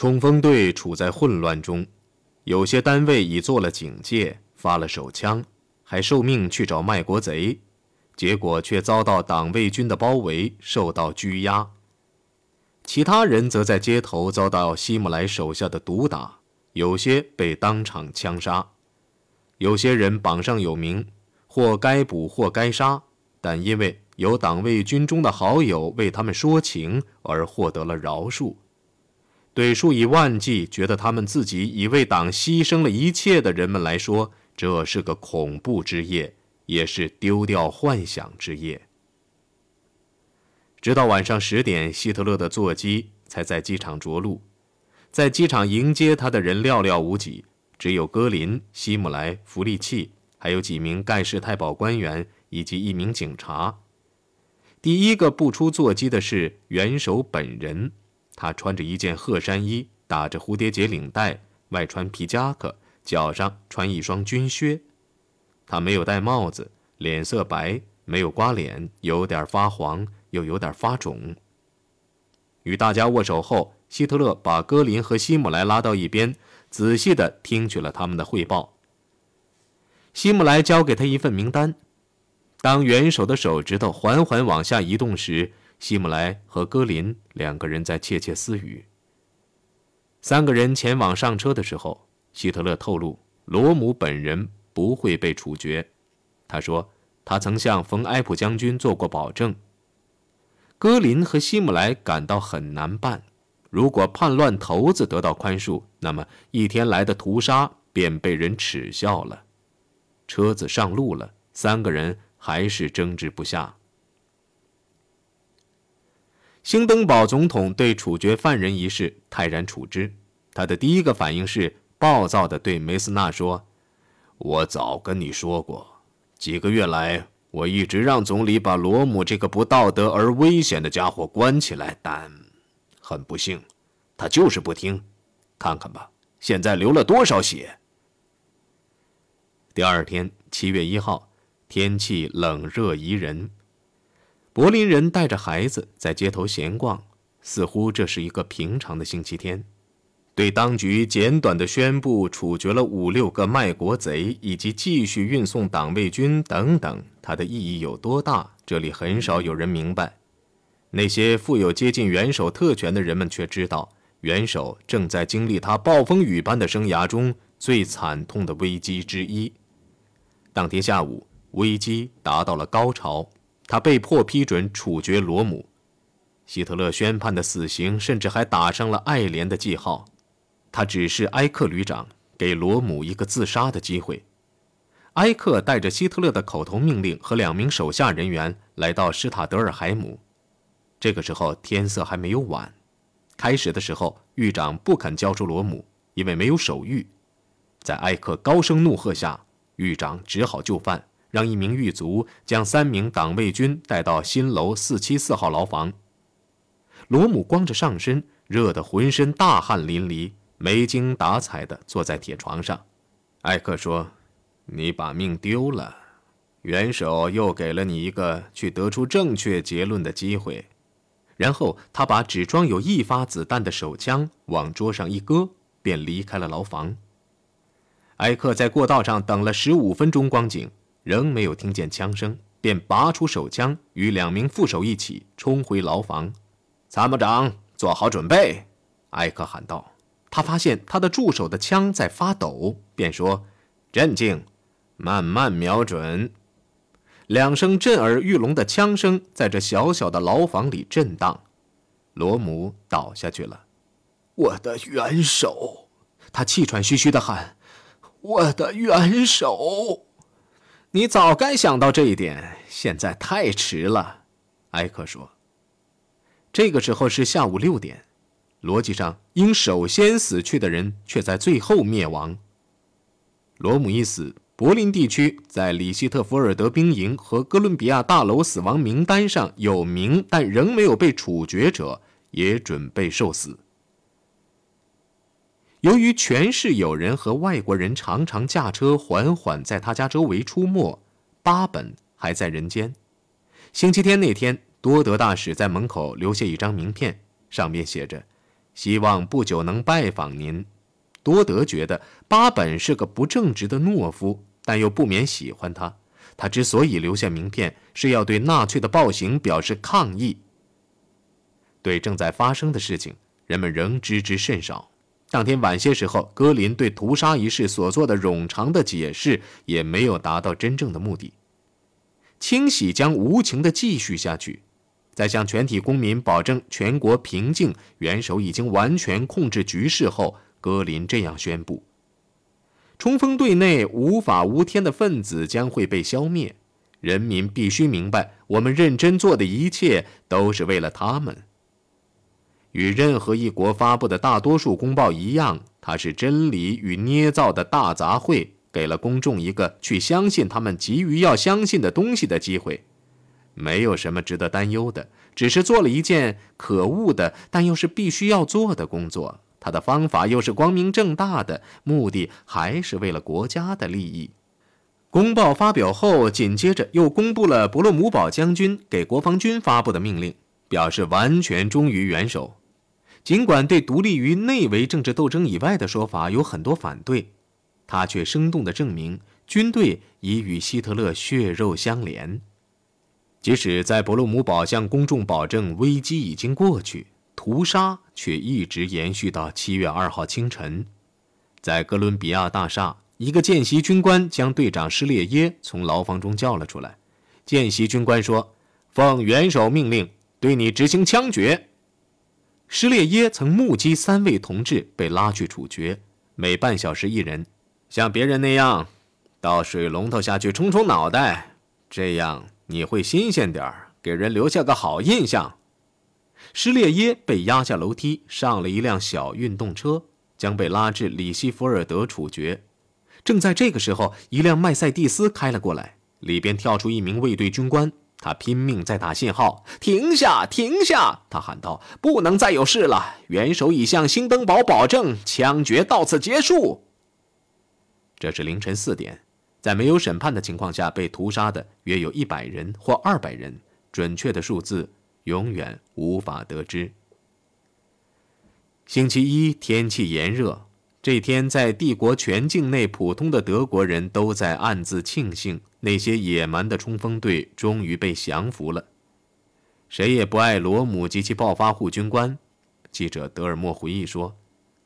冲锋队处在混乱中，有些单位已做了警戒，发了手枪，还受命去找卖国贼，结果却遭到党卫军的包围，受到拘押。其他人则在街头遭到希姆莱手下的毒打，有些被当场枪杀，有些人榜上有名，或该捕或该杀，但因为有党卫军中的好友为他们说情而获得了饶恕。对数以万计觉得他们自己已为党牺牲了一切的人们来说，这是个恐怖之夜，也是丢掉幻想之夜。直到晚上十点，希特勒的座机才在机场着陆，在机场迎接他的人寥寥无几，只有戈林、希姆莱、弗利契，还有几名盖世太保官员以及一名警察。第一个步出座机的是元首本人。他穿着一件褐衫衣，打着蝴蝶结领带，外穿皮夹克，脚上穿一双军靴。他没有戴帽子，脸色白，没有刮脸，有点发黄，又有点发肿。与大家握手后，希特勒把戈林和希姆莱拉到一边，仔细地听取了他们的汇报。希姆莱交给他一份名单。当元首的手指头缓缓往下移动时，希姆莱和戈林两个人在窃窃私语。三个人前往上车的时候，希特勒透露，罗姆本人不会被处决。他说，他曾向冯埃普将军做过保证。戈林和希姆莱感到很难办。如果叛乱头子得到宽恕，那么一天来的屠杀便被人耻笑了。车子上路了，三个人还是争执不下。兴登堡总统对处决犯人一事泰然处之，他的第一个反应是暴躁地对梅斯纳说：“我早跟你说过，几个月来我一直让总理把罗姆这个不道德而危险的家伙关起来，但很不幸，他就是不听。看看吧，现在流了多少血。”第二天，七月一号，天气冷热宜人。柏林人带着孩子在街头闲逛，似乎这是一个平常的星期天。对当局简短的宣布处决了五六个卖国贼，以及继续运送党卫军等等，它的意义有多大？这里很少有人明白。那些富有接近元首特权的人们却知道，元首正在经历他暴风雨般的生涯中最惨痛的危机之一。当天下午，危机达到了高潮。他被迫批准处决罗姆，希特勒宣判的死刑甚至还打上了爱莲的记号。他指示埃克旅长给罗姆一个自杀的机会。埃克带着希特勒的口头命令和两名手下人员来到施塔德尔海姆。这个时候天色还没有晚。开始的时候，狱长不肯交出罗姆，因为没有手谕。在埃克高声怒喝下，狱长只好就范。让一名狱卒将三名党卫军带到新楼四七四号牢房。罗姆光着上身，热得浑身大汗淋漓，没精打采地坐在铁床上。艾克说：“你把命丢了，元首又给了你一个去得出正确结论的机会。”然后他把只装有一发子弹的手枪往桌上一搁，便离开了牢房。艾克在过道上等了十五分钟光景。仍没有听见枪声，便拔出手枪，与两名副手一起冲回牢房。参谋长，做好准备！艾克喊道。他发现他的助手的枪在发抖，便说：“镇静，慢慢瞄准。”两声震耳欲聋的枪声在这小小的牢房里震荡。罗姆倒下去了。我的元首！他气喘吁吁地喊：“我的元首！”你早该想到这一点，现在太迟了，埃克说。这个时候是下午六点，逻辑上应首先死去的人却在最后灭亡。罗姆一死，柏林地区在里希特福尔德兵营和哥伦比亚大楼死亡名单上有名但仍没有被处决者也准备受死。由于全市有人和外国人常常驾车缓缓在他家周围出没，巴本还在人间。星期天那天，多德大使在门口留下一张名片，上面写着：“希望不久能拜访您。多德觉得巴本是个不正直的懦夫，但又不免喜欢他。他之所以留下名片，是要对纳粹的暴行表示抗议。对正在发生的事情，人们仍知之甚少。当天晚些时候，格林对屠杀一事所做的冗长的解释，也没有达到真正的目的。清洗将无情地继续下去。在向全体公民保证全国平静、元首已经完全控制局势后，格林这样宣布：冲锋队内无法无天的分子将会被消灭。人民必须明白，我们认真做的一切都是为了他们。与任何一国发布的大多数公报一样，它是真理与捏造的大杂烩，给了公众一个去相信他们急于要相信的东西的机会。没有什么值得担忧的，只是做了一件可恶的，但又是必须要做的工作。他的方法又是光明正大的，目的还是为了国家的利益。公报发表后，紧接着又公布了伯洛姆堡将军给国防军发布的命令，表示完全忠于元首。尽管对独立于内围政治斗争以外的说法有很多反对，他却生动地证明军队已与希特勒血肉相连。即使在伯罗姆堡向公众保证危机已经过去，屠杀却一直延续到七月二号清晨。在哥伦比亚大厦，一个见习军官将队长施列耶从牢房中叫了出来。见习军官说：“奉元首命令，对你执行枪决。”施列耶曾目击三位同志被拉去处决，每半小时一人，像别人那样到水龙头下去冲冲脑袋，这样。你会新鲜点，给人留下个好印象。施列耶被押下楼梯，上了一辆小运动车，将被拉至里希福尔德处决。正在这个时候，一辆麦塞蒂斯开了过来，里边跳出一名卫队军官，他拼命在打信号：“停下，停下！”他喊道：“不能再有事了。元首已向兴登堡保证，枪决到此结束。”这是凌晨四点。在没有审判的情况下被屠杀的约有一百人或二百人，准确的数字永远无法得知。星期一天气炎热，这天在帝国全境内普通的德国人都在暗自庆幸，那些野蛮的冲锋队终于被降服了。谁也不爱罗姆及其暴发户军官。记者德尔莫回忆说。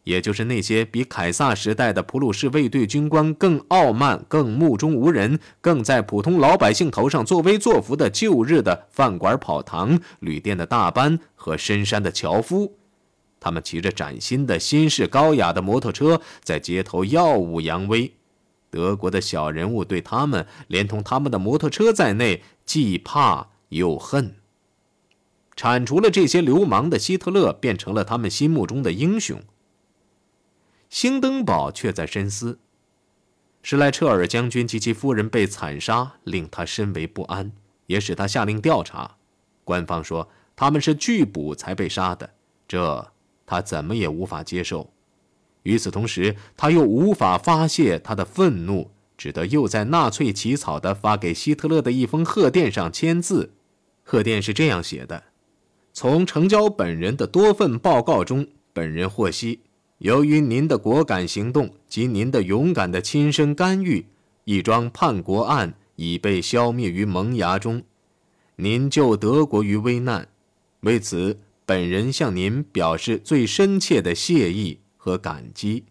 也就是那些比凯撒时代的普鲁士卫队军官更傲慢、更目中无人、更在普通老百姓头上作威作福的旧日的饭馆跑堂、旅店的大班和深山的樵夫，他们骑着崭新的、新式高雅的摩托车在街头耀武扬威。德国的小人物对他们，连同他们的摩托车在内，既怕又恨。铲除了这些流氓的希特勒，变成了他们心目中的英雄。兴登堡却在深思。施莱彻尔将军及其夫人被惨杀，令他深为不安，也使他下令调查。官方说他们是拒捕才被杀的，这他怎么也无法接受。与此同时，他又无法发泄他的愤怒，只得又在纳粹起草的发给希特勒的一封贺电上签字。贺电是这样写的：从成交本人的多份报告中，本人获悉。由于您的果敢行动及您的勇敢的亲身干预，一桩叛国案已被消灭于萌芽中，您救德国于危难，为此本人向您表示最深切的谢意和感激。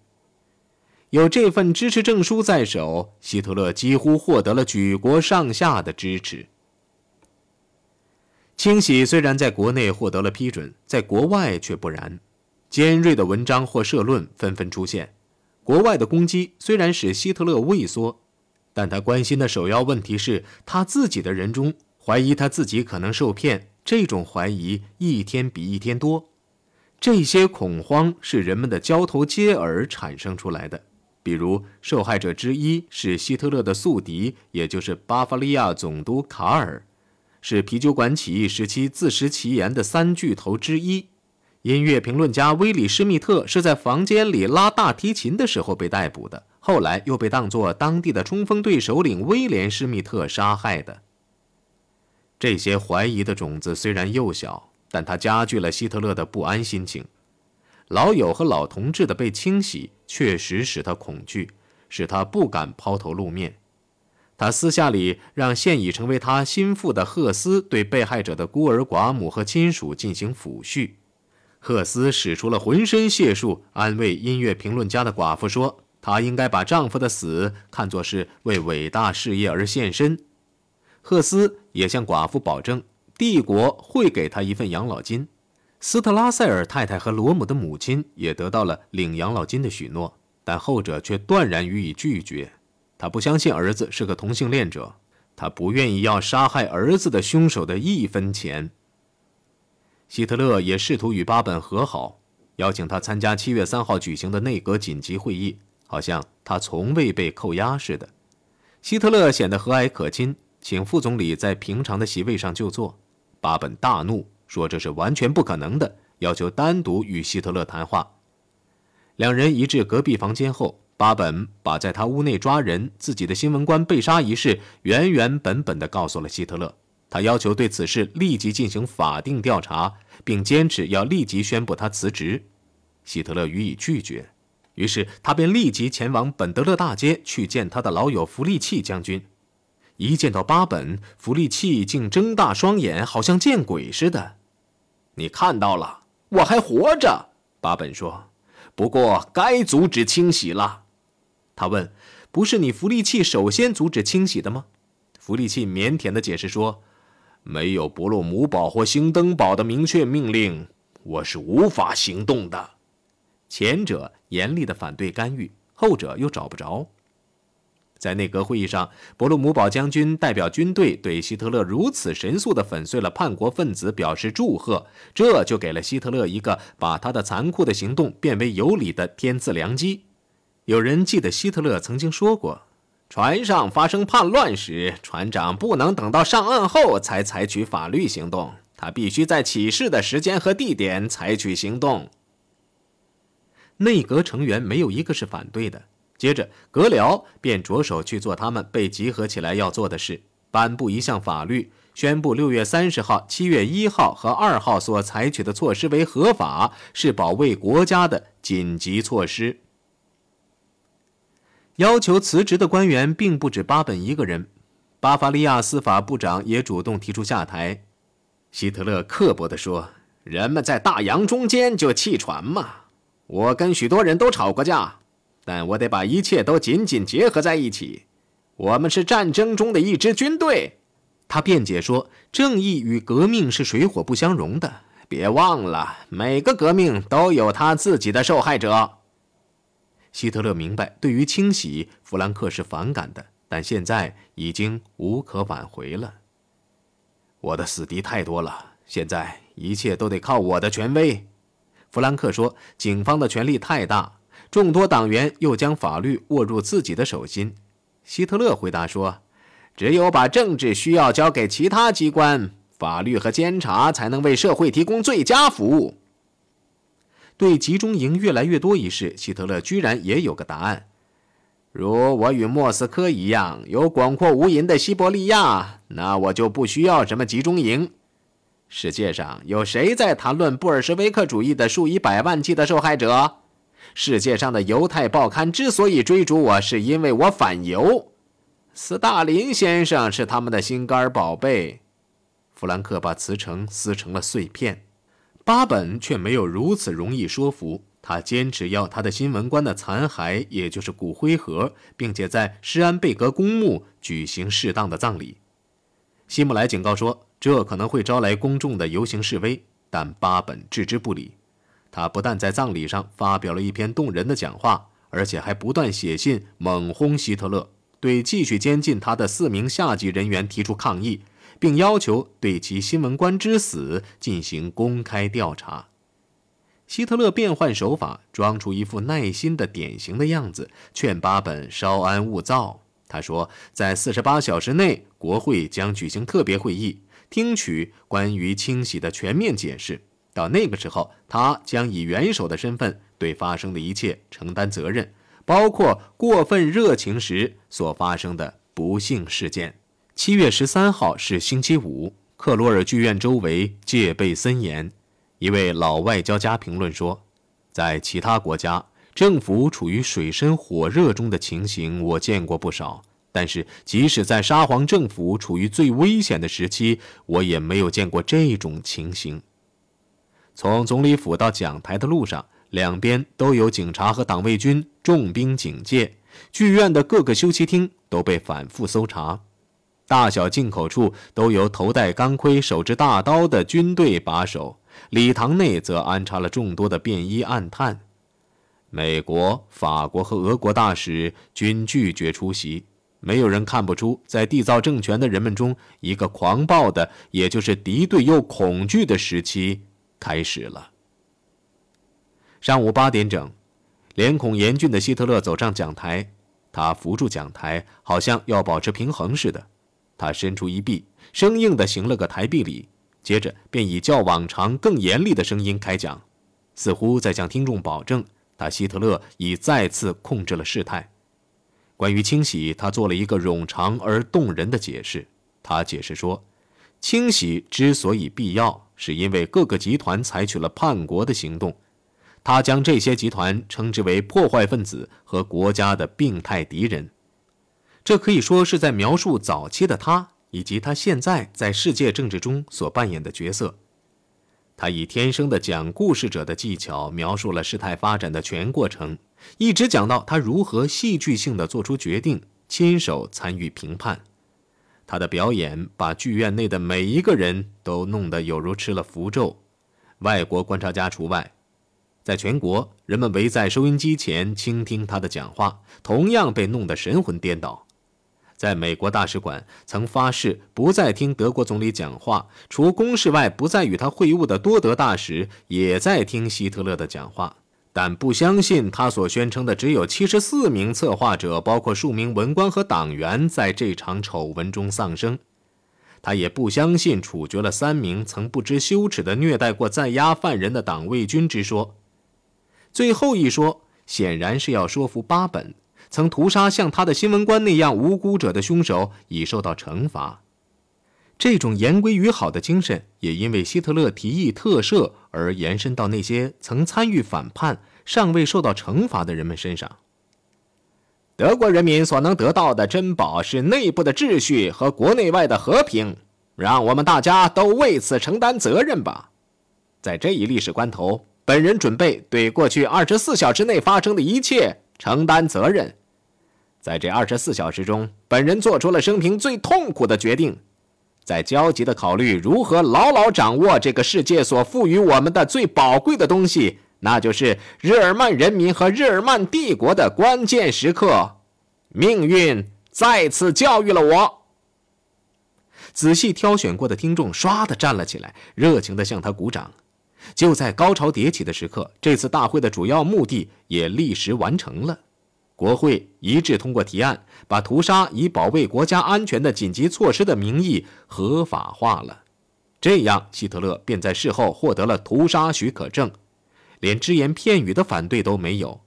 有这份支持证书在手，希特勒几乎获得了举国上下的支持。清洗虽然在国内获得了批准，在国外却不然。尖锐的文章或社论纷纷出现。国外的攻击虽然使希特勒畏缩，但他关心的首要问题是他自己的人中怀疑他自己可能受骗。这种怀疑一天比一天多。这些恐慌是人们的交头接耳产生出来的。比如，受害者之一是希特勒的宿敌，也就是巴伐利亚总督卡尔，是啤酒馆起义时期自食其言的三巨头之一。音乐评论家威里施密特是在房间里拉大提琴的时候被逮捕的，后来又被当作当地的冲锋队首领威廉施密特杀害的。这些怀疑的种子虽然幼小，但它加剧了希特勒的不安心情。老友和老同志的被清洗，确实使他恐惧，使他不敢抛头露面。他私下里让现已成为他心腹的赫斯对被害者的孤儿寡母和亲属进行抚恤。赫斯使出了浑身解数，安慰音乐评论家的寡妇说：“她应该把丈夫的死看作是为伟大事业而献身。”赫斯也向寡妇保证，帝国会给他一份养老金。斯特拉塞尔太太和罗姆的母亲也得到了领养老金的许诺，但后者却断然予以拒绝。他不相信儿子是个同性恋者，他不愿意要杀害儿子的凶手的一分钱。希特勒也试图与巴本和好，邀请他参加七月三号举行的内阁紧急会议，好像他从未被扣押似的。希特勒显得和蔼可亲，请副总理在平常的席位上就坐。巴本大怒，说这是完全不可能的，要求单独与希特勒谈话。两人一至隔壁房间后。巴本把在他屋内抓人、自己的新闻官被杀一事原原本本地告诉了希特勒。他要求对此事立即进行法定调查，并坚持要立即宣布他辞职。希特勒予以拒绝，于是他便立即前往本德勒大街去见他的老友弗利契将军。一见到巴本，弗利契竟睁大双眼，好像见鬼似的。“你看到了，我还活着。”巴本说，“不过该阻止清洗了。”他问：“不是你福利器首先阻止清洗的吗？”福利器腼腆的解释说：“没有伯洛姆堡或星登堡的明确命令，我是无法行动的。”前者严厉的反对干预，后者又找不着。在内阁会议上，伯洛姆堡将军代表军队对希特勒如此神速地粉碎了叛国分子表示祝贺，这就给了希特勒一个把他的残酷的行动变为有理的天赐良机。有人记得希特勒曾经说过：“船上发生叛乱时，船长不能等到上岸后才采取法律行动，他必须在起事的时间和地点采取行动。”内阁成员没有一个是反对的。接着，格辽便着手去做他们被集合起来要做的事：颁布一项法律，宣布六月三十号、七月一号和二号所采取的措施为合法，是保卫国家的紧急措施。要求辞职的官员并不止巴本一个人，巴伐利亚司法部长也主动提出下台。希特勒刻薄地说：“人们在大洋中间就弃船嘛。我跟许多人都吵过架，但我得把一切都紧紧结合在一起。我们是战争中的一支军队。”他辩解说：“正义与革命是水火不相容的。别忘了，每个革命都有他自己的受害者。”希特勒明白，对于清洗，弗兰克是反感的，但现在已经无可挽回了。我的死敌太多了，现在一切都得靠我的权威。弗兰克说：“警方的权力太大，众多党员又将法律握入自己的手心。”希特勒回答说：“只有把政治需要交给其他机关，法律和监察才能为社会提供最佳服务。”对集中营越来越多一事，希特勒居然也有个答案。如我与莫斯科一样有广阔无垠的西伯利亚，那我就不需要什么集中营。世界上有谁在谈论布尔什维克主义的数以百万计的受害者？世界上的犹太报刊之所以追逐我，是因为我反犹。斯大林先生是他们的心肝宝贝。弗兰克把辞呈撕成了碎片。巴本却没有如此容易说服，他坚持要他的新闻官的残骸，也就是骨灰盒，并且在施安贝格公墓举行适当的葬礼。希姆莱警告说，这可能会招来公众的游行示威，但巴本置之不理。他不但在葬礼上发表了一篇动人的讲话，而且还不断写信猛轰希特勒，对继续监禁他的四名下级人员提出抗议。并要求对其新闻官之死进行公开调查。希特勒变换手法，装出一副耐心的典型的样子，劝巴本稍安勿躁。他说，在四十八小时内，国会将举行特别会议，听取关于清洗的全面解释。到那个时候，他将以元首的身份对发生的一切承担责任，包括过分热情时所发生的不幸事件。七月十三号是星期五，克罗尔剧院周围戒备森严。一位老外交家评论说：“在其他国家，政府处于水深火热中的情形我见过不少，但是即使在沙皇政府处于最危险的时期，我也没有见过这种情形。从总理府到讲台的路上，两边都有警察和党卫军重兵警戒，剧院的各个休息厅都被反复搜查。大小进口处都由头戴钢盔、手执大刀的军队把守，礼堂内则安插了众多的便衣暗探。美国、法国和俄国大使均拒绝出席，没有人看不出，在缔造政权的人们中，一个狂暴的，也就是敌对又恐惧的时期开始了。上午八点整，脸孔严峻的希特勒走上讲台，他扶住讲台，好像要保持平衡似的。他伸出一臂，生硬地行了个台臂礼，接着便以较往常更严厉的声音开讲，似乎在向听众保证，他希特勒已再次控制了事态。关于清洗，他做了一个冗长而动人的解释。他解释说，清洗之所以必要，是因为各个集团采取了叛国的行动。他将这些集团称之为破坏分子和国家的病态敌人。这可以说是在描述早期的他，以及他现在在世界政治中所扮演的角色。他以天生的讲故事者的技巧描述了事态发展的全过程，一直讲到他如何戏剧性的做出决定，亲手参与评判。他的表演把剧院内的每一个人都弄得有如吃了符咒，外国观察家除外。在全国，人们围在收音机前倾听他的讲话，同样被弄得神魂颠倒。在美国大使馆，曾发誓不再听德国总理讲话。除公事外不再与他会晤的多德大使，也在听希特勒的讲话，但不相信他所宣称的只有七十四名策划者，包括数名文官和党员，在这场丑闻中丧生。他也不相信处决了三名曾不知羞耻地虐待过在押犯人的党卫军之说。最后一说，显然是要说服巴本。曾屠杀像他的新闻官那样无辜者的凶手已受到惩罚，这种言归于好的精神也因为希特勒提议特赦而延伸到那些曾参与反叛、尚未受到惩罚的人们身上。德国人民所能得到的珍宝是内部的秩序和国内外的和平，让我们大家都为此承担责任吧。在这一历史关头，本人准备对过去二十四小时内发生的一切承担责任。在这二十四小时中，本人做出了生平最痛苦的决定，在焦急地考虑如何牢牢掌握这个世界所赋予我们的最宝贵的东西，那就是日耳曼人民和日耳曼帝国的关键时刻。命运再次教育了我。仔细挑选过的听众唰地站了起来，热情地向他鼓掌。就在高潮迭起的时刻，这次大会的主要目的也立时完成了。国会一致通过提案，把屠杀以保卫国家安全的紧急措施的名义合法化了。这样，希特勒便在事后获得了屠杀许可证，连只言片语的反对都没有。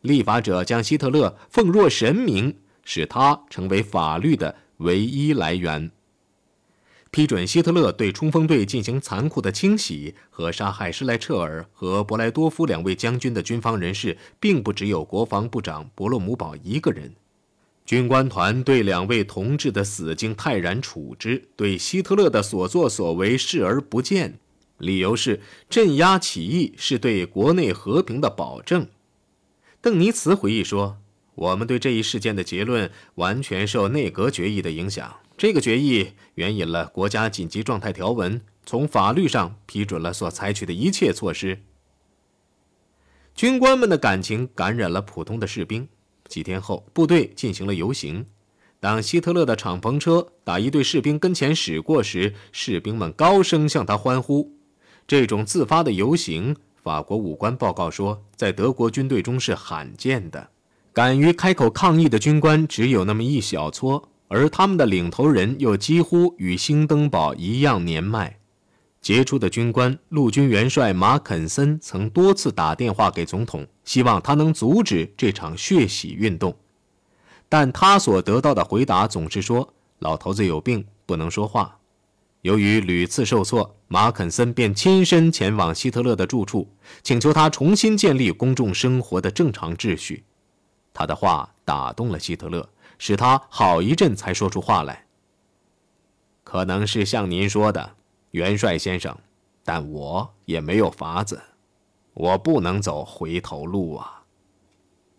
立法者将希特勒奉若神明，使他成为法律的唯一来源。批准希特勒对冲锋队进行残酷的清洗和杀害施莱彻尔和博莱多夫两位将军的军方人士，并不只有国防部长伯洛姆堡一个人。军官团对两位同志的死竟泰然处之，对希特勒的所作所为视而不见，理由是镇压起义是对国内和平的保证。邓尼茨回忆说：“我们对这一事件的结论完全受内阁决议的影响。”这个决议援引了国家紧急状态条文，从法律上批准了所采取的一切措施。军官们的感情感染了普通的士兵。几天后，部队进行了游行。当希特勒的敞篷车打一队士兵跟前驶过时，士兵们高声向他欢呼。这种自发的游行，法国武官报告说，在德国军队中是罕见的。敢于开口抗议的军官只有那么一小撮。而他们的领头人又几乎与兴登堡一样年迈。杰出的军官陆军元帅马肯森曾多次打电话给总统，希望他能阻止这场血洗运动，但他所得到的回答总是说：“老头子有病，不能说话。”由于屡次受挫，马肯森便亲身前往希特勒的住处，请求他重新建立公众生活的正常秩序。他的话打动了希特勒，使他好一阵才说出话来。可能是像您说的，元帅先生，但我也没有法子，我不能走回头路啊。